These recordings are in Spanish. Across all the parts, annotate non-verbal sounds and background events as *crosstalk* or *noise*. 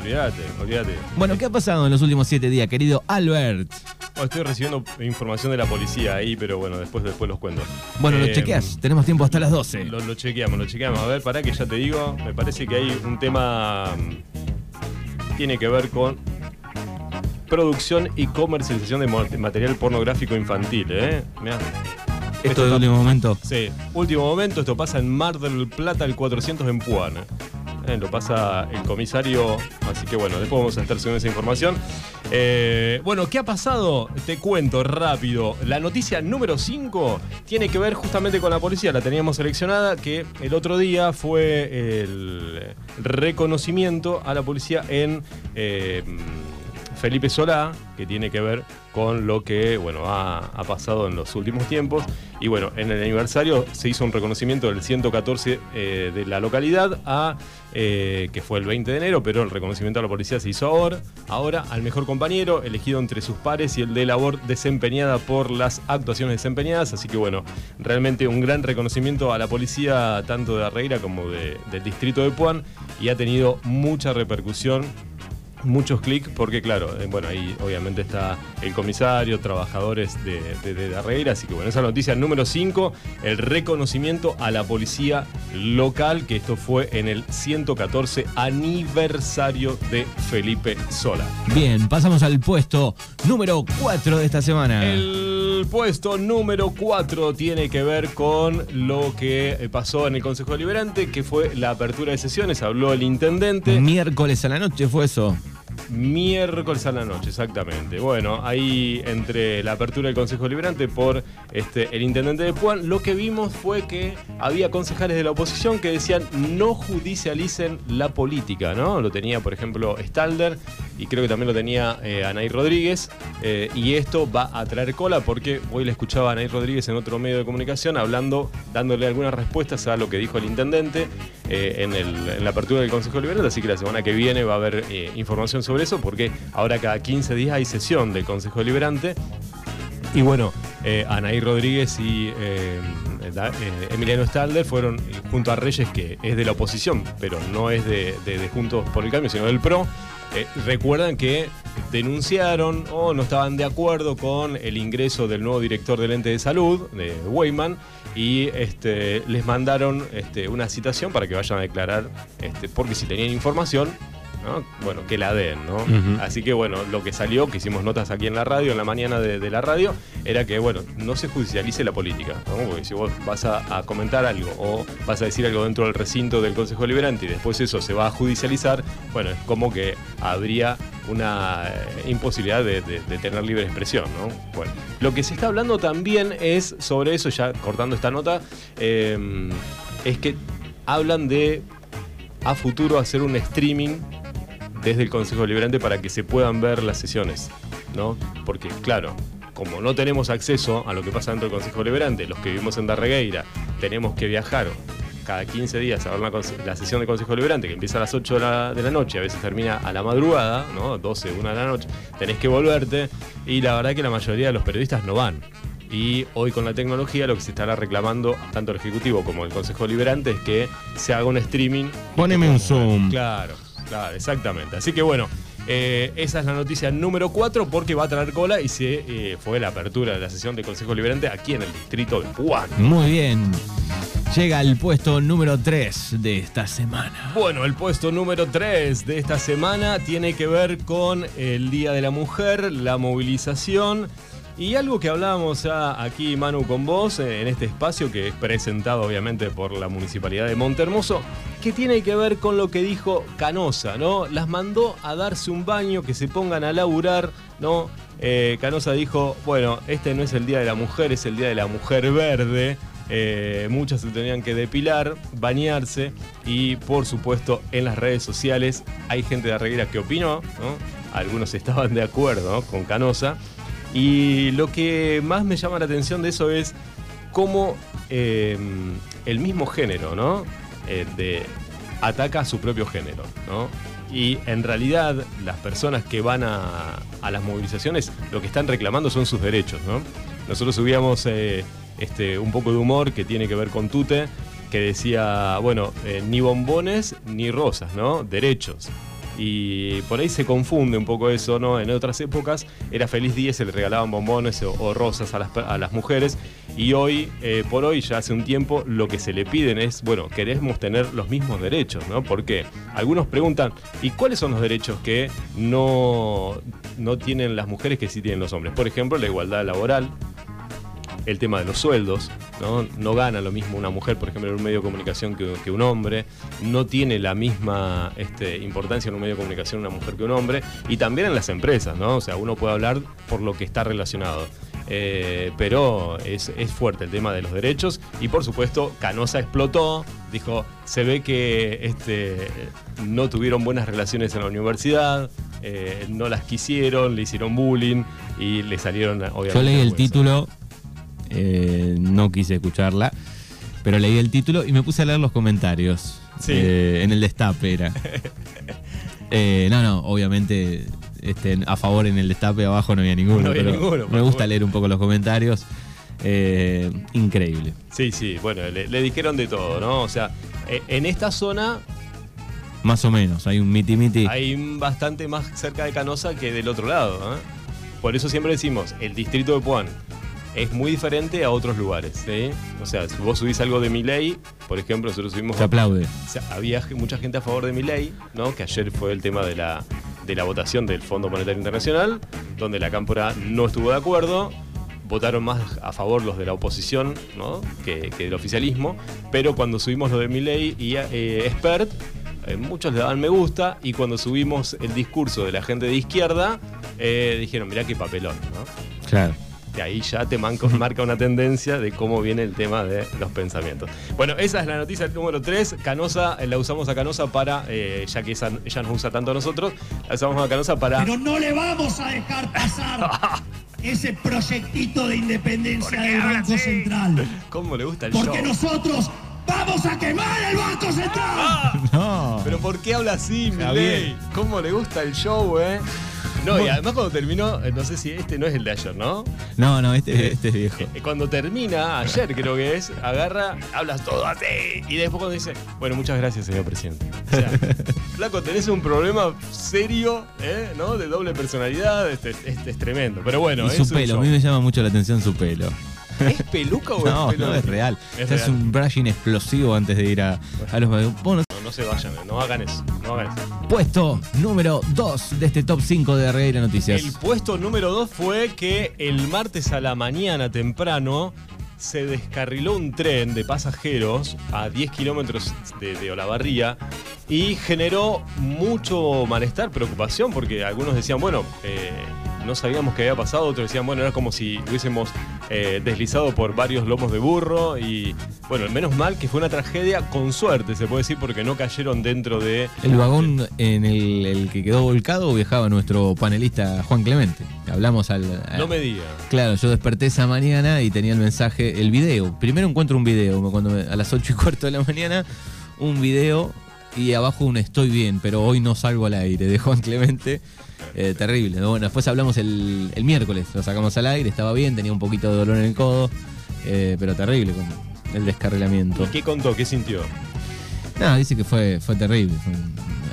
olvídate, olvídate. Bueno, ¿qué ha pasado en los últimos siete días, querido Albert? Oh, estoy recibiendo información de la policía ahí, pero bueno, después, después los cuento. Bueno, lo Eh, chequeas. Tenemos tiempo hasta las 12. Lo, lo chequeamos, lo chequeamos. A ver, para que ya te digo, me parece que hay un tema. mm, Tiene que ver con producción y comercialización de material pornográfico infantil, ¿eh? Mirá. Esto de último momento. Sí, último momento, esto pasa en Mar del Plata, el 400 en Puana. Eh, lo pasa el comisario, así que bueno, después vamos a estar subiendo esa información. Eh, bueno, ¿qué ha pasado? Te cuento rápido. La noticia número 5 tiene que ver justamente con la policía, la teníamos seleccionada, que el otro día fue el reconocimiento a la policía en... eh, Felipe Solá, que tiene que ver con lo que bueno, ha, pasado en los últimos tiempos. Y bueno, en el aniversario se hizo un reconocimiento del 114 eh, de la localidad, a, eh, que fue el 20 de enero, pero el reconocimiento a la policía se hizo ahora, ahora al mejor compañero, elegido entre sus pares y el de labor desempeñada por las actuaciones desempeñadas. Así que bueno, realmente un gran reconocimiento a la policía, tanto de Arreira como de- del distrito de Puan, y ha tenido mucha repercusión muchos clics porque claro, eh, bueno, ahí obviamente está el comisario, trabajadores de, de, de Darreira, así que bueno, esa noticia número 5, el reconocimiento a la policía local, que esto fue en el 114 aniversario de Felipe Sola. Bien, pasamos al puesto número 4 de esta semana. El puesto número 4 tiene que ver con lo que eh, pasó en el Consejo Deliberante, que fue la apertura de sesiones, habló el intendente. Miércoles a la noche fue eso. Miércoles a la noche, exactamente. Bueno, ahí entre la apertura del Consejo Liberante por este, el intendente de Puan, lo que vimos fue que había concejales de la oposición que decían no judicialicen la política, ¿no? Lo tenía, por ejemplo, Stalder y creo que también lo tenía eh, Anaí Rodríguez. eh, y esto va a traer cola porque hoy le escuchaba a Anaí Rodríguez en otro medio de comunicación hablando, dándole algunas respuestas a lo que dijo el intendente eh, en, la apertura del Consejo Liberante. Así que la semana que viene va a haber eh, información sobre eso porque ahora cada 15 días hay sesión del Consejo Deliberante. Y bueno, eh, Anaí Rodríguez y Emiliano Stalder fueron junto a Reyes, que es de la oposición, pero no es de, de- Juntos por el Cambio, sino del PRO. recuerdan que denunciaron o no estaban de acuerdo con el ingreso del nuevo director del ente de salud, de Weyman, y este, les mandaron este, una citación para que vayan a declarar, este, porque si tenían información, ¿no? bueno, que la den, ¿no? Así que bueno, lo que salió, que hicimos notas aquí en la radio, en la mañana de, de la radio, era que bueno, no se judicialice la política, ¿no? Porque si vos vas a, a comentar algo o vas a decir algo dentro del recinto del Consejo Deliberante y después eso se va a judicializar, bueno, es como que habría una eh, imposibilidad de, tener libre expresión, ¿no? Bueno, lo que se está hablando también es sobre eso, ya cortando esta nota, eh, es que hablan de a futuro hacer un streaming desde el Consejo Deliberante para que se puedan ver las sesiones, ¿no? Porque, claro, como no tenemos acceso a lo que pasa dentro del Consejo Deliberante, los que vivimos en Darregueira tenemos que viajar cada 15 días a ver la, sesión del Consejo Deliberante, que empieza a las 8 de la, de la noche, a veces termina a la madrugada, ¿no? 12, 1 de la noche, tenés que volverte, y la verdad que la mayoría de los periodistas no van. Y hoy con la tecnología lo que se estará reclamando tanto el Ejecutivo como el Consejo Deliberante es que se haga un streaming. Poneme un Zoom. Claro, claro, exactamente. Así que bueno, eh, esa es la noticia número 4 porque va a traer cola y se eh, fue la apertura de la sesión del Consejo Deliberante aquí en el distrito de Puan. Muy bien. Llega al puesto número 3 de esta semana. Bueno, el puesto número 3 de esta semana tiene que ver con el Día de la Mujer, la movilización y algo que hablábamos aquí, Manu, con vos, eh, en este espacio que es presentado obviamente por la Municipalidad de Montermoso, que tiene que ver con lo que dijo Canosa, ¿no? Las mandó a darse un baño, que se pongan a laburar, ¿no? Eh, Canosa dijo, bueno, este no es el Día de la Mujer, es el Día de la Mujer Verde. Eh, muchas se tenían que depilar, bañarse y por supuesto en las redes sociales hay gente de Arreguera que opinó, ¿no? algunos *laughs* estaban de acuerdo con Canosa y lo que más me llama la atención de eso es cómo eh, el mismo género ¿no? Ataca a su propio género y en realidad las personas que van a, a las movilizaciones lo que están reclamando son sus derechos ¿no? nosotros subíamos eh, este, un poco de humor que tiene que ver con Tute, que decía, bueno, eh, ni bombones ni rosas, ¿no? Derechos. Y por ahí se confunde un poco eso, ¿no? En otras épocas era feliz día, se le regalaban bombones o, rosas a las, a las, mujeres. Y hoy, eh, por hoy, ya hace un tiempo, lo que se le piden es, bueno, queremos tener los mismos derechos, ¿no? Porque algunos preguntan, ¿y cuáles son los derechos que no, no tienen las mujeres que sí tienen los hombres? Por ejemplo, la igualdad laboral, el tema de los sueldos, ¿no? No gana lo mismo una mujer, por ejemplo, en un medio de comunicación que, que un hombre, no tiene la misma este, importancia en un medio de comunicación una mujer que un hombre, y también en las empresas, ¿no? O sea, uno puede hablar por lo que está relacionado. Eh, pero es, es, fuerte el tema de los derechos y por supuesto Canosa explotó, dijo, se ve que este, no tuvieron buenas relaciones en la universidad, eh, no las quisieron, le hicieron bullying y le salieron obviamente... Yo leí el título eh, no quise escucharla, pero leí el título y me puse a leer los comentarios. Sí. Eh, en el destape era. *laughs* eh, no, no, obviamente este, a favor en el destape abajo no había ninguno, No había pero ninguno, por me gusta favor. leer un poco los comentarios. Eh, increíble. Sí, sí, bueno, le, le dijeron de todo, ¿no? O sea, eh, en esta zona Más o menos, hay un miti miti. hay bastante más cerca de Canosa que del otro lado. Por eso siempre decimos, el distrito de Puan es muy diferente a otros lugares. ¿sí? O sea, si vos subís algo de mi ley, por ejemplo, nosotros subimos... Se aplaude. o sea, había mucha gente a favor de mi ley, ¿no? que ayer fue el tema de la, de la votación del Fondo Monetario Internacional, donde la Cámpora no estuvo de acuerdo. Votaron más a favor los de la oposición ¿no? que, que del oficialismo, pero cuando subimos lo de mi ley y eh, Expert, eh, muchos le daban me gusta, y cuando subimos el discurso de la gente de izquierda, eh, dijeron, mirá qué papelón, ¿no? Claro. De ahí ya te manco- *laughs* marca una tendencia de cómo viene el tema de los pensamientos. Bueno, esa es la noticia número 3. Canosa, eh, la usamos a Canosa para, eh, ya que esa, ella nos usa tanto a nosotros, la usamos a Canosa para... Pero no le vamos a dejar pasar *laughs* ese proyectito de independencia del Banco Central. ¿Cómo le gusta el Porque show? nosotros vamos a quemar el Banco Central. *laughs* No. Pero ¿por qué habla así. Milei? ¿Cómo le gusta el show, eh? No, y además cuando terminó, eh, no sé si este no es el de ayer, ¿no? No, no, este, este es viejo. Eh, Cuando termina, ayer creo que es, agarra, hablas todo así. Y después cuando dice, bueno, muchas gracias, señor presidente. O sea, *laughs* flaco, tenés un problema serio, ¿eh? ¿no? De doble personalidad, este, este es tremendo. Pero bueno, y es su pelo, a mí me llama mucho la atención su pelo. ¿Es peluca o *laughs* No, es pelo? no, es real. Es Se hace real. un brushing explosivo antes de ir a, a los... Bueno, No, se vayan, no hagan eso, no hagan eso. puesto número 2 de este top 5 de Regueira Noticias. El puesto número 2 fue que el martes a la mañana temprano se descarriló un tren de pasajeros a 10 kilómetros de, de Olavarría y generó mucho malestar, preocupación, porque algunos decían, bueno, eh, no sabíamos qué había pasado, otros decían, bueno, era como si hubiésemos eh, deslizado por varios lomos de burro y, bueno, menos mal que fue una tragedia con suerte, se puede decir, porque no cayeron dentro de... El vagón en el, el que quedó volcado viajaba nuestro panelista Juan Clemente. Hablamos al... No me diga. Claro, yo desperté esa mañana y tenía el mensaje, el video. Primero encuentro un video, cuando me- a las 8 y cuarto de la mañana, un video y abajo un estoy bien, pero hoy no salgo al aire, de Juan Clemente. Eh, terrible. Bueno, después hablamos el, el miércoles, lo sacamos al aire, estaba bien, tenía un poquito de dolor en el codo, eh, pero terrible con el descarrilamiento. ¿Y qué contó? ¿Qué sintió? No, dice que fue, fue terrible.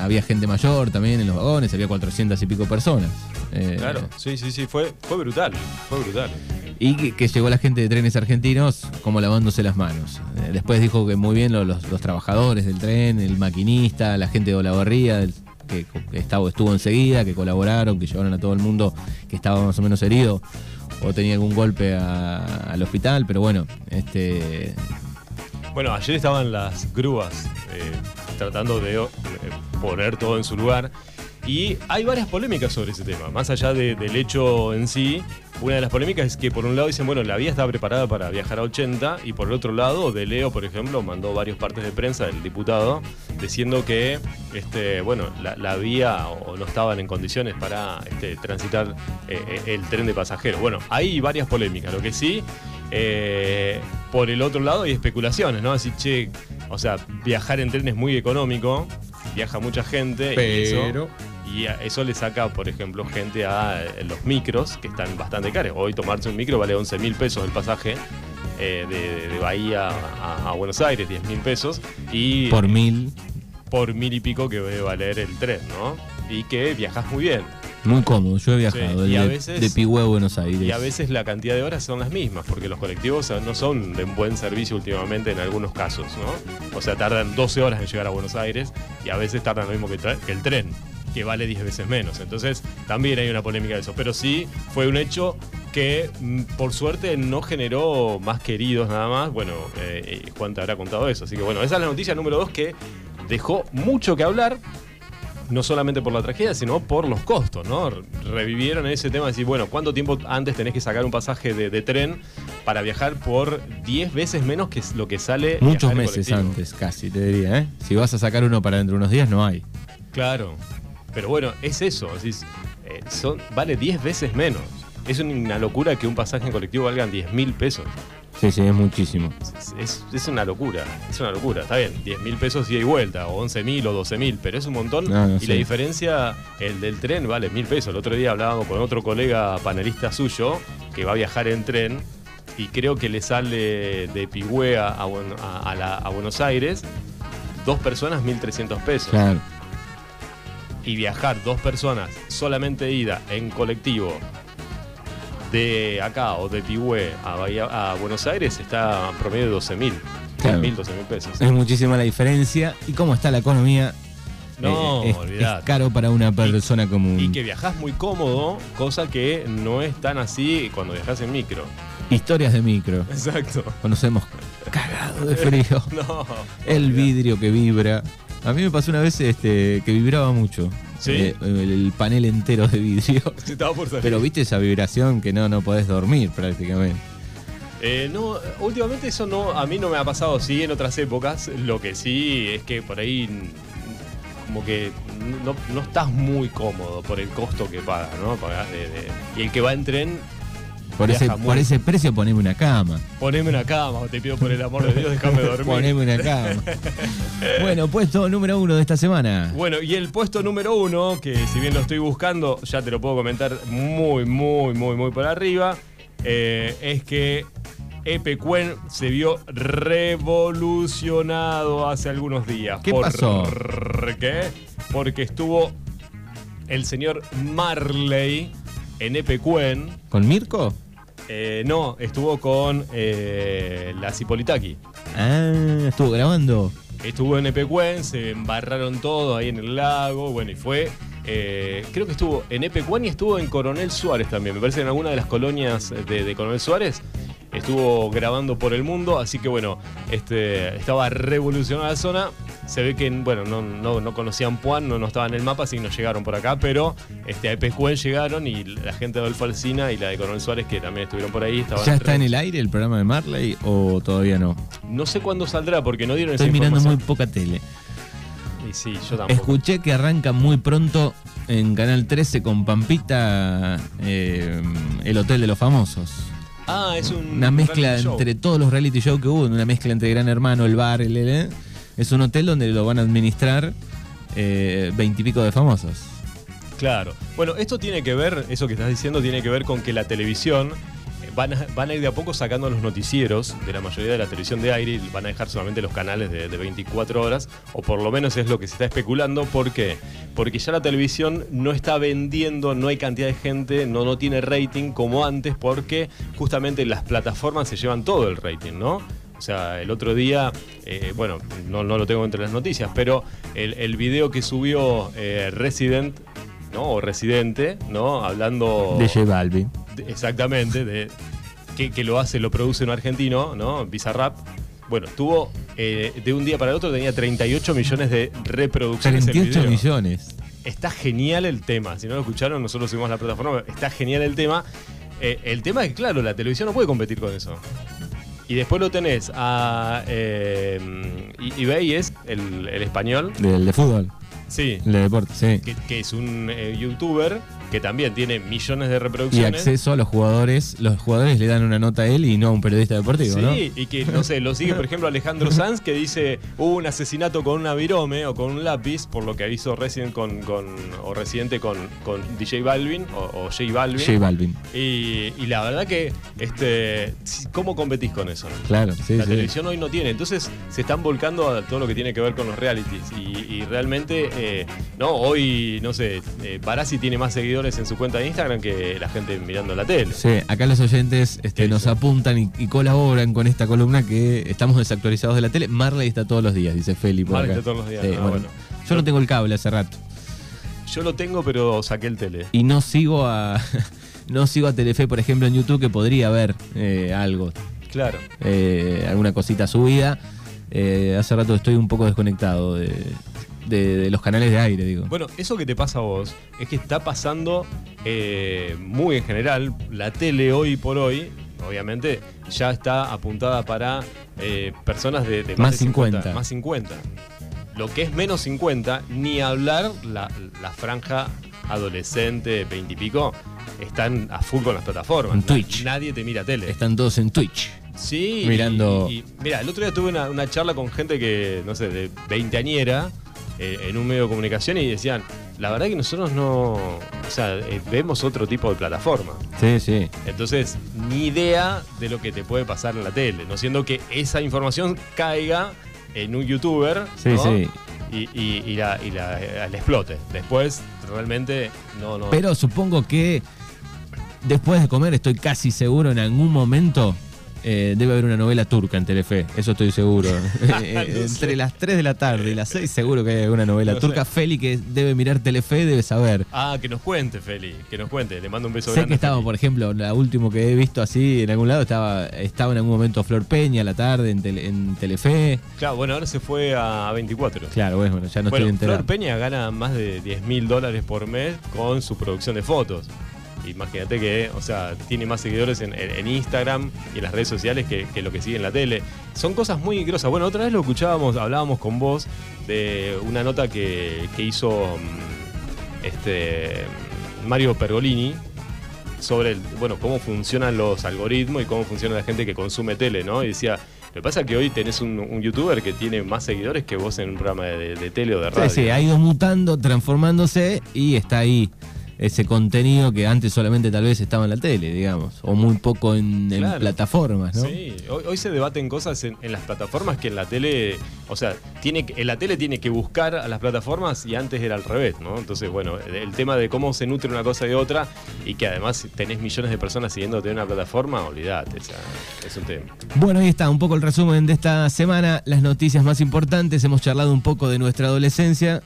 Había gente mayor también en los vagones, había 400 y pico personas. Eh, Claro, sí, sí, sí, fue, fue brutal, fue brutal. Y que, que llegó la gente de trenes argentinos como lavándose las manos. Eh, después dijo que muy bien lo- los, los trabajadores del tren, el maquinista, la gente de Olavarría, del- que, estaba, estuvo enseguida, que colaboraron, que llevaron a todo el mundo que estaba más o menos herido o tenía algún golpe al hospital, pero bueno, este Bueno, ayer estaban las grúas eh, tratando de eh, poner todo en su lugar. Y hay varias polémicas sobre ese tema. Más allá de- del hecho en sí, una de las polémicas es que por un lado dicen, bueno, la vía estaba preparada para viajar a 80 y por el otro lado, De Leo, por ejemplo, mandó varios partes de prensa del diputado diciendo que, este, bueno, la, la vía o no estaban en condiciones para este, transitar eh, eh, el tren de pasajeros. Bueno, hay varias polémicas. Lo que sí, eh, por el otro lado hay especulaciones, ¿no? Así, che, o sea, viajar en tren es muy económico, viaja mucha gente y eso- Pero- y eso le saca, por ejemplo, gente a eh, los micros, que están bastante caros. Hoy tomarse un micro vale 11 mil pesos el pasaje. eh, de, de Bahía a, a Buenos Aires, 10 mil pesos. Y por mil. por mil y pico que debe valer el tren, ¿no? y que viajas muy bien. Muy cómodo, yo he viajado Sí, y de, a veces- de Pigüé a Buenos Aires. Y a veces la cantidad de horas son las mismas, porque los colectivos no son de un buen servicio últimamente en algunos casos, ¿no? O sea, tardan 12 horas en llegar a Buenos Aires y a veces tardan lo mismo que el tren, que vale 10 veces menos. Entonces, también hay una polémica de eso. Pero sí, fue un hecho que, mm, por suerte, no generó más queridos nada más. Bueno, eh, eh, Juan te habrá contado eso. Así que, bueno, esa es la noticia número 2 que dejó mucho que hablar no solamente por la tragedia, sino por los costos, ¿no? Revivieron ese tema de decir, bueno, ¿cuánto tiempo antes tenés que sacar un pasaje de, de tren para viajar por 10 veces menos que lo que sale? Muchos meses colectivo? antes, casi, te diría, ¿eh? Si vas a sacar uno para dentro de unos días, no hay. Claro. Pero bueno, es eso. eh, son, vale 10 veces menos. Es una locura que un pasaje en colectivo valga 10 mil pesos. Sí, sí, es muchísimo. Es, es- es una locura, es una locura. Está bien, 10 mil pesos ida y vuelta, o 11 mil o 12 mil, pero es un montón. No, no y la diferencia, el del tren vale mil pesos. El otro día hablábamos con otro colega panelista suyo que va a viajar en tren y creo que le sale de Pigüé a, a Buen- a- a la- a Buenos Aires dos personas 1.300 pesos. Claro. Y viajar dos personas solamente ida en colectivo de acá o de Pigüé a, Bahía- a Buenos Aires está a promedio de 12 mil. Claro. mil, 12 mil pesos. Es muchísima la diferencia. ¿Y cómo está la economía? No, Eh, es, caro para una persona común. Y que viajás muy cómodo, cosa que no es tan así cuando viajas en micro. Historias de micro. Exacto. Hemos cagado de frío. *laughs* No. El vidrio que vibra. A mí me pasó una vez este, que vibraba mucho. ¿Sí? Eh, el, el panel entero de vidrio. *laughs* Estaba por salir. Pero viste esa vibración que no, no podés dormir prácticamente. Eh, no, últimamente eso no, a mí no me ha pasado, sí, en otras épocas. Lo que sí es que por ahí mm, como que no, no estás muy cómodo por el costo que pagas, ¿no? Pagás de, de- y el que va en tren, Por ese, por ese precio poneme una cama. poneme una cama, te pido por el amor de Dios, déjame *laughs* dormir. Poneme una cama. *laughs* bueno, puesto número uno de esta semana. Bueno, y el puesto número uno, que si bien lo estoy buscando, ya te lo puedo comentar muy, muy, muy, muy por arriba, eh, es que Epecuen se vio revolucionado hace algunos días. ¿Qué ¿Por pasó? qué? Porque estuvo el señor Marley en Epecuen. ¿Con Mirko? Eh, no, estuvo con eh, la Cipolitaki. Ah, estuvo grabando. Estuvo en Epecuen, se embarraron todo ahí en el lago, bueno, y fue. eh, creo que estuvo en Epecuen y estuvo en Coronel Suárez también. Me parece que en alguna de las colonias de, de Coronel Suárez estuvo grabando por el mundo, así que bueno, este, estaba revolucionada la zona. Se ve que, bueno, no, no, no conocían Puan, no, no estaba en el mapa, así que no llegaron por acá, pero este, a Epecuen llegaron y la gente de Adolfo Alsina y la de Coronel Suárez, que también estuvieron por ahí, estaban ¿Ya está en el aire el programa de Marley o todavía no? No sé cuándo saldrá porque no dieron Estoy esa mirando muy poca tele. Y sí, yo tampoco. Escuché que arranca muy pronto en Canal 13 con Pampita eh, el Hotel de los Famosos. Ah, es un Una mezcla show. entre todos los reality shows que hubo, una mezcla entre Gran Hermano, el bar, el, el- el- Es un hotel donde lo van a administrar eh, veintipico de famosos. Claro. Bueno, esto tiene que ver, eso que estás diciendo, tiene que ver con que la televisión eh, van a, ir de a poco sacando los noticieros de la mayoría de la televisión de aire y van a dejar solamente los canales de, de 24 horas, o por lo menos es lo que se está especulando. ¿Por qué? Porque ya la televisión no está vendiendo, no hay cantidad de gente, no, no tiene rating como antes, porque justamente las plataformas se llevan todo el rating, ¿no? O sea, el otro día, eh, bueno, no, no lo tengo entre las noticias, pero el, el video que subió eh, Resident, ¿no? O Residente, ¿no? Hablando. De J Balvin. de- exactamente, de, que, que lo hace, lo produce un argentino, ¿no? Bizarrap. Bueno, tuvo eh, de un día para el otro tenía 38 millones de reproducciones. el 38 video. millones. Está genial el tema. Si no lo escucharon, nosotros subimos la plataforma. Está genial el tema. Eh, el tema es que, claro, la televisión no puede competir con eso. Y después lo tenés a eh, eBay, es el, el español. De fútbol. Sí. El de deporte, sí. Que, que es un eh, youtuber que también tiene millones de Y reproducciones. acceso a los jugadores. Los jugadores le dan una nota a él y no a un periodista deportivo, Sí, ¿no? y que, no sé, lo sigue, por ejemplo, Alejandro Sanz, que dice hubo un asesinato con una virome o con un lápiz, por lo que hizo Resident con, con o Residente con, con DJ Balvin o, o J Balvin. J Balvin. Y, y la verdad que, este, ¿cómo competís con eso? no? Claro, sí, la sí. televisión hoy no tiene, entonces se están volcando a todo lo que tiene que ver con los realities y, y realmente, eh, no, hoy, no sé, eh, Barassi tiene más seguidores en su cuenta de Instagram que la gente mirando la tele. Sí, acá los oyentes ¿Qué este, nos apuntan y, y colaboran con esta columna que estamos desactualizados de la tele. Marley está todos los días, dice Feli. por Marley acá. está todos los días, Sí, ah, bueno. bueno. Yo no tengo el cable hace rato. Yo lo tengo, pero saqué el tele. Y no sigo a. *laughs* No sigo a Telefe, por ejemplo, en YouTube, que podría haber eh, algo, Claro. eh, alguna cosita subida. Eh, hace rato estoy un poco desconectado de, de- de los canales de aire, digo. Bueno, eso que te pasa a vos es que está pasando eh, muy en general. La tele hoy por hoy, obviamente, ya está apuntada para eh, personas de, de más, Más de 50, 50. Más 50. Lo que es menos 50, ni hablar la, la franja adolescente, 20 y pico, están a full con las plataformas. En Na- Twitch. Nadie te mira tele. Están todos en Twitch. Sí, Mirando- Y, y- mira, el otro día tuve una, una charla con gente que, no sé, de veinteañera eh, en un medio de comunicación y decían, la verdad que nosotros no, o sea, eh, vemos otro tipo de plataforma. Sí, sí. Entonces, ni idea de lo que te puede pasar en la tele, no siendo que esa información caiga en un youtuber Sí, ¿no? sí. y, y- y la, y la- eh, la explote. Después, realmente, no, no. Pero supongo que después de comer, estoy casi seguro, en algún momento eh, debe haber una novela turca en Telefe. Eso estoy seguro. *laughs* Eh, sé. Entre las 3 de la tarde y las 6 seguro que hay alguna novela No turca. sé. Feli que debe mirar Telefe debe saber. Ah, que nos cuente, Feli, que nos cuente. Le mando un beso Sé grande. que a estaba, Feli. por ejemplo, la último que he visto así en algún lado, estaba, estaba en algún momento Flor Peña a la tarde en, Tele- en Telefe. Claro, bueno, ahora se fue a 24. Claro, bueno, ya no bueno, estoy enterado. Flor Peña gana más de 10 mil dólares por mes con su producción de fotos. Imagínate que, o sea, tiene más seguidores en, en- en Instagram y en las redes sociales que, que lo que sigue en la tele. Son cosas muy grosas. Bueno, otra vez lo escuchábamos, hablábamos con vos de una nota que, que hizo mm, este Mario Pergolini sobre el, bueno, cómo funcionan los algoritmos y cómo funciona la gente que consume tele, ¿no? Y decía, lo que pasa es que hoy tenés un, un youtuber que tiene más seguidores que vos en un programa de, de tele o de radio. Sí, sí, ha ido mutando, transformándose y está ahí ese contenido que antes solamente tal vez estaba en la tele, digamos, o muy poco en, en Claro. plataformas, ¿no? Sí, hoy, hoy se debaten cosas en, en las plataformas que en la tele, o sea, tiene, en la tele tiene que buscar a las plataformas y antes era al revés, ¿no? Entonces, bueno, el, el tema de cómo se nutre una cosa de otra y que además tenés millones de personas siguiéndote en una plataforma, olvidate, o sea, es un tema. Bueno, ahí está, un poco el resumen de esta semana, las noticias más importantes, hemos charlado un poco de nuestra adolescencia.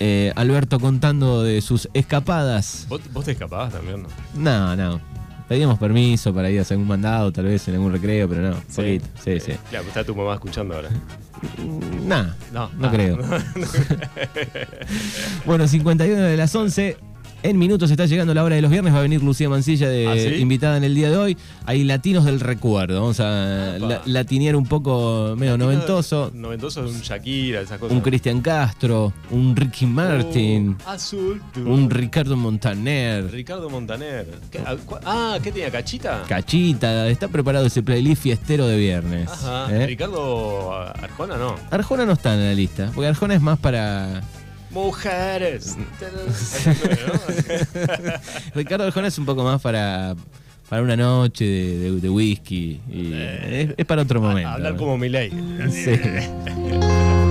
Eh, Alberto contando de sus escapadas. ¿Vos, vos te escapabas también, no? No, no. Pedíamos permiso para ir a hacer algún mandado, tal vez en algún recreo, pero no, poquito. Sí, sí. Claro, está tu mamá escuchando ahora. Nah, No, no ah, creo. *laughs* *laughs* Bueno, 51 de las 11. En minutos está llegando la hora de los viernes. Va a venir Lucía Mancilla de ¿Ah, sí? invitada en el día de hoy. Hay latinos del recuerdo. Vamos a la- latinear un poco medio noventoso. Noventoso es un Shakira, esas cosas. Un Cristian Castro, un Ricky Martin, Oh, azul. un Ricardo Montaner, Ricardo Montaner. ¿Qué- ah, Ah, ¿qué tenía? ¿Cachita? Cachita. Está preparado ese playlist fiestero de viernes. Ajá. ¿eh? Ricardo Arjona no. Arjona no está en la lista, porque Arjona es más para. Mujeres. *laughs* Ricardo Arjona es un poco más para, para una noche de, de- de whisky. y es, es para otro momento. Hablar como Milei. Sí. *laughs*